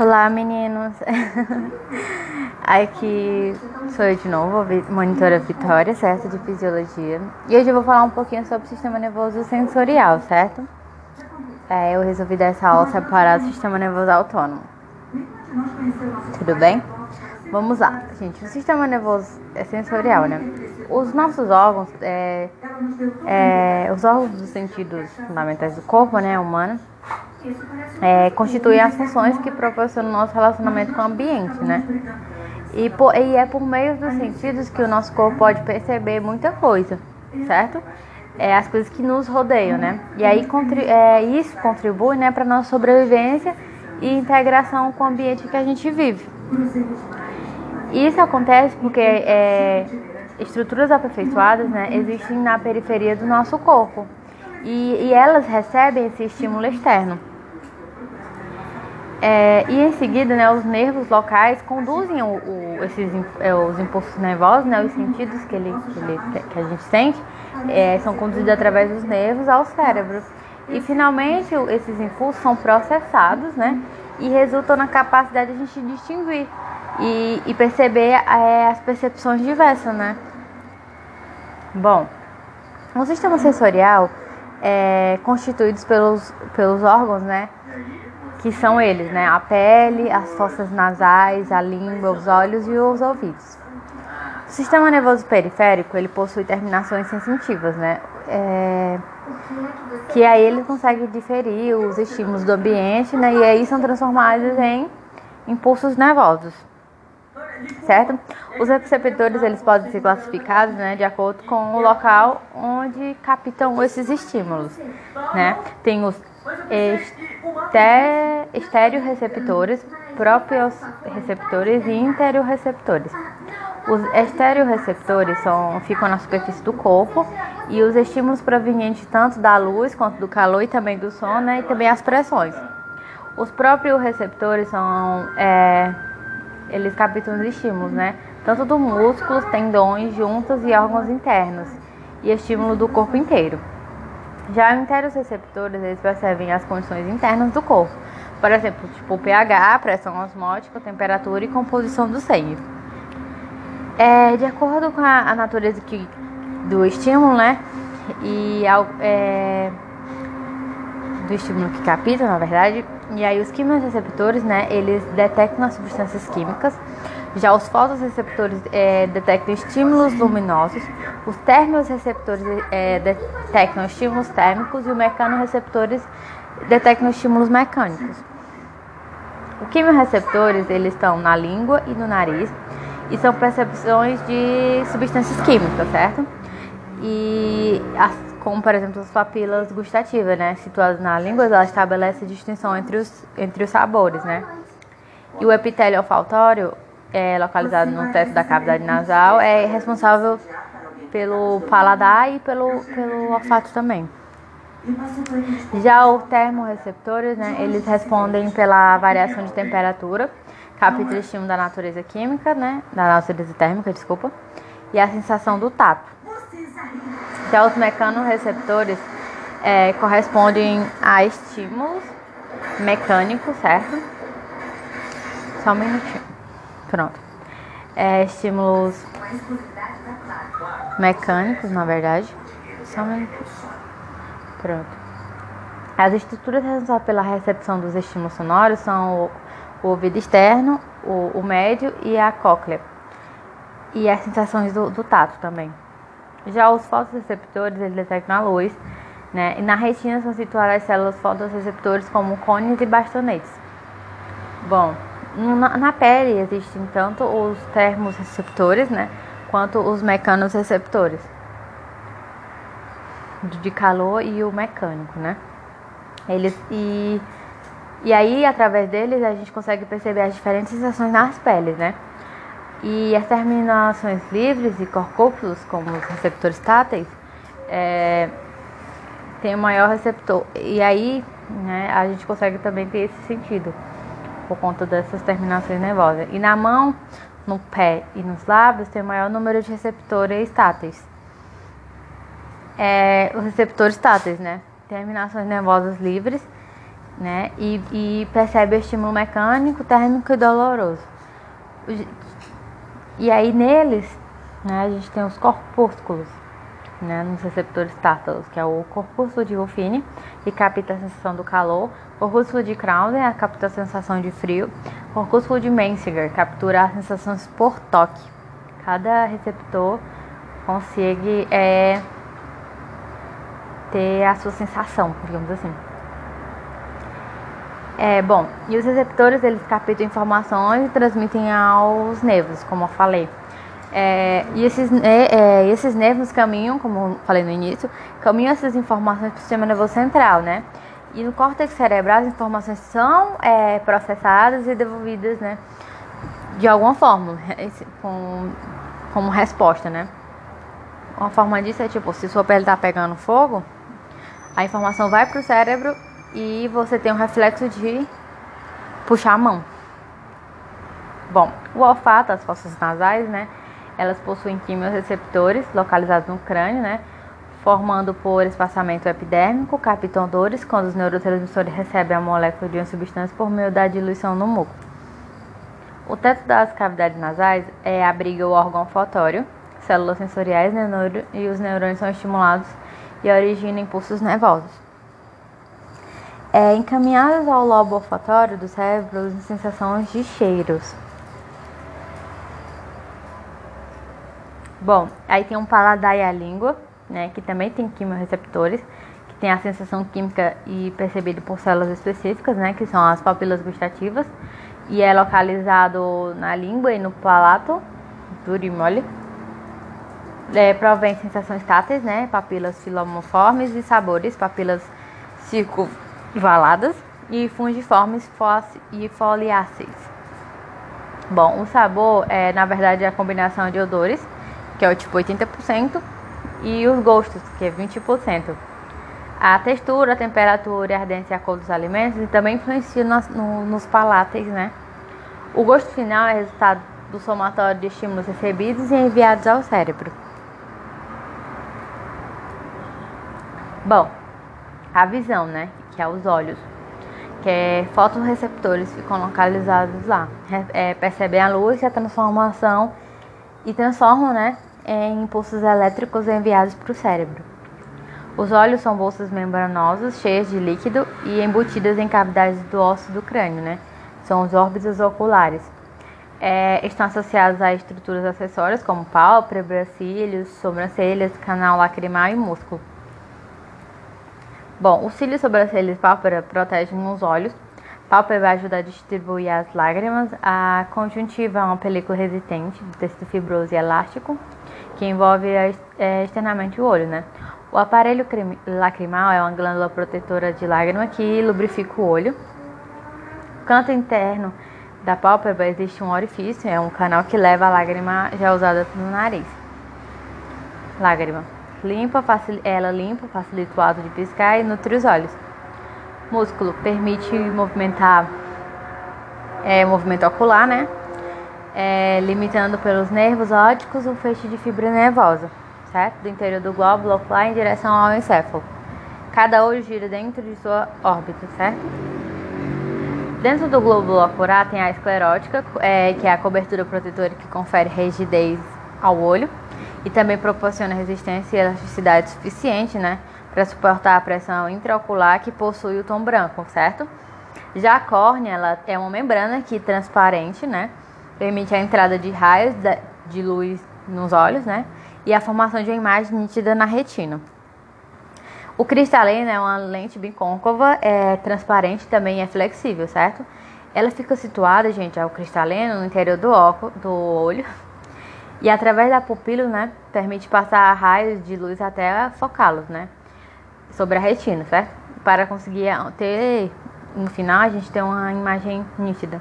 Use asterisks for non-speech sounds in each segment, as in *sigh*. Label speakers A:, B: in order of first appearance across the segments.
A: Olá meninos, *laughs* aqui sou eu de novo, monitora Vitória, certo? De Fisiologia. E hoje eu vou falar um pouquinho sobre o sistema nervoso sensorial, certo? É, eu resolvi dessa aula separar o sistema nervoso autônomo. Tudo bem? Vamos lá, gente. O sistema nervoso é sensorial, né? Os nossos órgãos, é, é, os órgãos dos sentidos fundamentais do corpo, né, humano, é, constituem as funções que proporcionam o nosso relacionamento com o ambiente, né? E, por, e é por meio dos sentidos que o nosso corpo pode perceber muita coisa, certo? É, as coisas que nos rodeiam, né? E aí é, isso contribui né, para a nossa sobrevivência e integração com o ambiente que a gente vive. Isso acontece porque é, estruturas aperfeiçoadas né, existem na periferia do nosso corpo e, e elas recebem esse estímulo externo. É, e em seguida, né, os nervos locais conduzem o, o, esses, é, os impulsos nervosos, né, os sentidos que, ele, que, ele, que a gente sente, é, são conduzidos através dos nervos ao cérebro. E finalmente, esses impulsos são processados né, e resultam na capacidade de a gente distinguir e, e perceber é, as percepções diversas. Né? Bom, o sistema sensorial é constituído pelos, pelos órgãos, né? Que são eles, né? A pele, as fossas nasais, a língua, os olhos e os ouvidos. O sistema nervoso periférico ele possui terminações sensitivas, né? É, que aí ele consegue diferir os estímulos do ambiente, né? E aí são transformados em impulsos nervosos, certo? Os receptores eles podem ser classificados, né, de acordo com o local onde captam esses estímulos, né? Tem os estereoreceptores, receptores e interoreceptores. Os estereoreceptores são, ficam na superfície do corpo e os estímulos provenientes tanto da luz quanto do calor e também do som, né, e também as pressões. Os próprios receptores são, é, eles captam os estímulos, né, tanto dos músculos, tendões, juntas e órgãos internos, e estímulo do corpo inteiro. Já os receptores, eles percebem as condições internas do corpo. Por exemplo, tipo pH, pressão osmótica, temperatura e composição do sangue. É, de acordo com a, a natureza que, do estímulo, né? E é, do estímulo que capta, na verdade. E aí os quimioreceptores, né? Eles detectam as substâncias químicas já os fotoreceptores é, detectam estímulos luminosos, os termorreceptores é, detectam estímulos térmicos e os mecanorreceptores detectam estímulos mecânicos. Os quimiorreceptores eles estão na língua e no nariz e são percepções de substâncias químicas, certo? E as, como por exemplo as papilas gustativas, né, situadas na língua, ela estabelece distinção entre os entre os sabores, né? E o epitélio olfatório é localizado no teto da cavidade nasal, é responsável pelo paladar e pelo, pelo olfato também. Já os termorreceptores, né, eles respondem pela variação de temperatura, capítulo estímulo da natureza química, né, da natureza térmica, desculpa, e a sensação do tato. Já os mecanorreceptores é, correspondem a estímulos mecânicos, certo? Só um minutinho. Pronto. É, estímulos mecânicos, na verdade. Um Pronto. As estruturas responsáveis pela recepção dos estímulos sonoros são o, o ouvido externo, o, o, médio e a cóclea. E as sensações do, do tato também. Já os fotoreceptores, eles detectam a luz, né? E na retina são situadas as células fotoreceptores como cones e bastonetes. Bom, na, pele existem tanto os termorreceptores, né, quanto os mecanorreceptores de calor e o mecânico, né? Eles e e aí através deles a gente consegue perceber as diferentes sensações nas peles, né? E as terminações livres e corcópulos, como os receptores táteis, é, tem o maior receptor. E aí né, a gente consegue também ter esse sentido por conta dessas terminações nervosas. E na mão, no pé e nos lábios tem o maior número de receptores táteis. É, os receptores táteis, né? Terminações nervosas livres né? E, e percebe estímulo mecânico, térmico e doloroso. E aí neles, né, a gente tem os corpúsculos, né, nos receptores tártaros, que é o corpúsculo de Ruffini, que capta a sensação do calor, corpúsculo de Krauser, capta a sensação de frio, corpúsculo de Mensinger, captura as sensações por toque. Cada receptor consegue é, ter a sua sensação, digamos assim. É, bom, e os receptores eles captam informações e transmitem aos nervos, como eu falei. É, e esses, é, esses nervos caminham, como falei no início, caminham essas informações para o sistema nervoso central, né? E no córtex cerebral as informações são é, processadas e devolvidas, né? De alguma forma, com, como resposta, né? Uma forma disso é tipo, se sua pele está pegando fogo, a informação vai para o cérebro e você tem um reflexo de puxar a mão. Bom, o olfato, as fossas nasais, né? Elas possuem quimiorreceptores localizados no crânio, né? Formando por espaçamento epidérmico, captam dores quando os neurotransmissores recebem a molécula de uma substância por meio da diluição no muco. O teto das cavidades nasais é, abriga o órgão olfatório, células sensoriais e os neurônios são estimulados e originam impulsos nervosos é, encaminhadas ao lobo olfatório do cérebro sensações de cheiros. Bom, aí tem um paladar e a língua, né, que também tem quimiorreceptores, que tem a sensação química e percebido por células específicas, né, que são as papilas gustativas, e é localizado na língua e no palato, duro e mole. É, provém sensações táteis, né, papilas filomoformes e sabores, papilas circo valadas e fungiformes e foliáceas. Bom, o sabor é na verdade a combinação de odores, que é o tipo 80%, e os gostos, que é 20%. A textura, a temperatura a ardência e a cor dos alimentos também influenciam nos, no, nos palates, né? O gosto final é resultado do somatório de estímulos recebidos e enviados ao cérebro. Bom, a visão, né? que é os olhos, que é fotoreceptores ficam localizados lá. É, percebem a luz e a transformação e transformam né, em impulsos elétricos enviados para o cérebro. Os olhos são bolsas membranosas cheias de líquido e embutidas em cavidades do osso do crânio, né? São os órbitas oculares. É, estão associados a estruturas acessórias como pálpebra, cílios, sobrancelhas, canal lacrimal e músculo. Bom, os cílios, sobrancelhas e pálpebra protegem os olhos. Pálpebra ajuda a distribuir as lágrimas. A conjuntiva é uma película resistente de tecido fibroso e elástico que envolve é, externamente o olho, né? O aparelho lacrimal é uma glândula protetora de lágrima que lubrifica o olho. No canto interno da pálpebra existe um orifício, é um canal que leva a lágrima já usada no nariz. Lágrima limpa, ela limpa, facilita o ato de piscar e nutre os olhos. Músculo permite movimentar é, movimento ocular, né? É, limitando pelos nervos ópticos o feixe de fibra nervosa, certo? Do interior do glóbulo ocular em direção ao encéfalo. Cada olho gira dentro de sua órbita, certo? Dentro do glóbulo ocular tem a esclerótica, é, que é a cobertura protetora que confere rigidez ao olho e também proporciona resistência e elasticidade suficiente, né, para suportar a pressão intraocular que possui o tom branco, certo? Já a córnea, ela é uma membrana que transparente, né, permite a entrada de raios de luz nos olhos, né, e a formação de uma imagem nítida na retina. O cristalino é uma lente bicôncava, é transparente também é flexível, certo? Ela fica situada, gente, ao cristalino no interior do, óculo, do olho, e através da pupila, né, permite passar raios de luz até focá-los, né, sobre a retina, certo? Para conseguir ter, no final, a gente ter uma imagem nítida.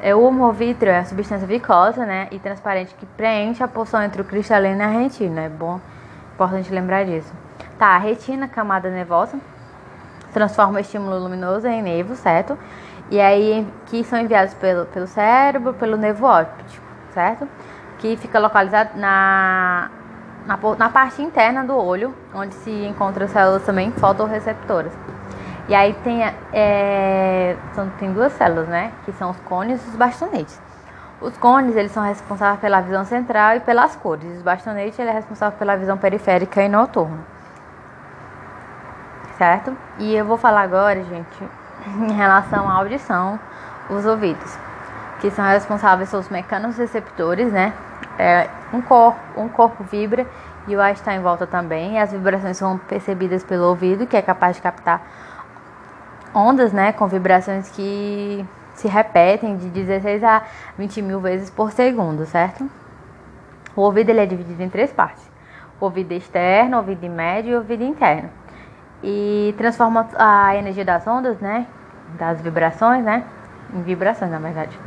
A: É, o homovítrio é a substância vicosa, né, e transparente que preenche a porção entre o cristalino e a retina. É bom, importante lembrar disso. Tá, a retina, camada nervosa, transforma o estímulo luminoso em nervo, certo? E aí, que são enviados pelo, pelo cérebro, pelo nervo óptico, certo? que fica localizado na, na, na parte interna do olho, onde se encontram células também fotorreceptoras. E aí tem, é, são, tem duas células, né? Que são os cones e os bastonetes. Os cones, eles são responsáveis pela visão central e pelas cores. Os bastonetes, ele é responsável pela visão periférica e noturna. Certo? E eu vou falar agora, gente, *laughs* em relação à audição, os ouvidos, que são responsáveis pelos mecanos receptores, né? É, um corpo, um corpo vibra e o ar está em volta também. E as vibrações são percebidas pelo ouvido, que é capaz de captar ondas, né, com vibrações que se repetem de 16 a 20 mil vezes por segundo, certo? O ouvido ele é dividido em três partes: o ouvido externo, o ouvido médio e o ouvido interno. E transforma a energia das ondas, né, das vibrações, né, em vibrações, na verdade,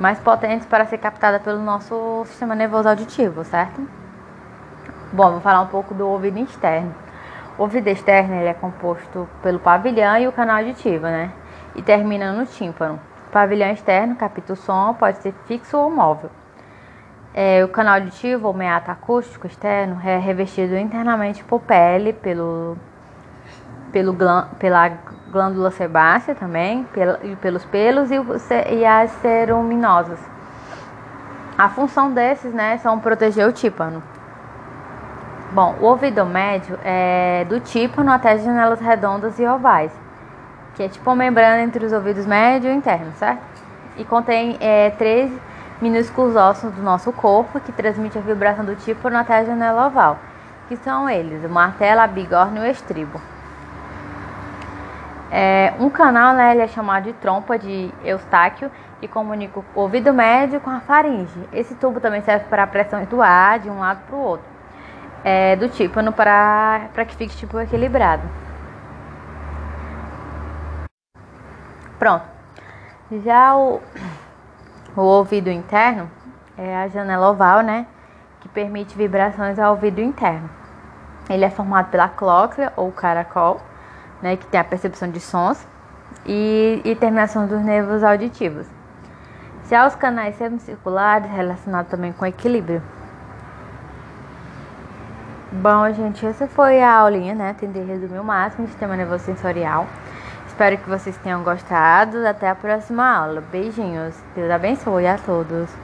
A: mais potentes para ser captada pelo nosso sistema nervoso auditivo, certo? Bom, vou falar um pouco do ouvido externo. O ouvido externo é composto pelo pavilhão e o canal auditivo, né? E termina no tímpano. O pavilhão externo capta o som, pode ser fixo ou móvel. É, o canal auditivo ou meato acústico externo é revestido internamente por pele, pelo, pelo pela glândula sebácea também, pela, pelos pelos e, e as ceruminosas. A função desses, né, são proteger o tímpano. Bom, o ouvido médio é do tímpano até janelas redondas e ovais, que é tipo uma membrana entre os ouvidos médio e interno, certo? E contém é, três minúsculos ossos do nosso corpo que transmitem a vibração do tímpano até a janela oval, que são eles, o martelo, a bigorna e o estribo. É, um canal né, ele é chamado de trompa de Eustáquio e comunica o ouvido médio com a faringe. Esse tubo também serve para a pressão do ar de um lado para o outro é, do tímpano para que fique tipo equilibrado. Pronto. Já o, o ouvido interno é a janela oval, né? Que permite vibrações ao ouvido interno. Ele é formado pela cóclea ou caracol, né? Que tem a percepção de sons e, e terminação dos nervos auditivos. Já os canais semicirculares relacionados também com equilíbrio. Bom, gente, essa foi a aulinha, né? Tentei resumir o máximo de sistema nervoso sensorial. Espero que vocês tenham gostado. Até a próxima aula. Beijinhos. Deus abençoe a todos.